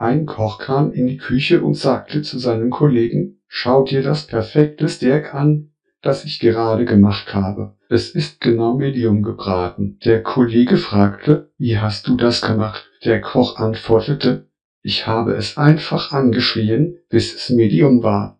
Ein Koch kam in die Küche und sagte zu seinem Kollegen, schau dir das perfekte Steak an, das ich gerade gemacht habe. Es ist genau medium gebraten. Der Kollege fragte, wie hast du das gemacht? Der Koch antwortete, ich habe es einfach angeschrien, bis es medium war.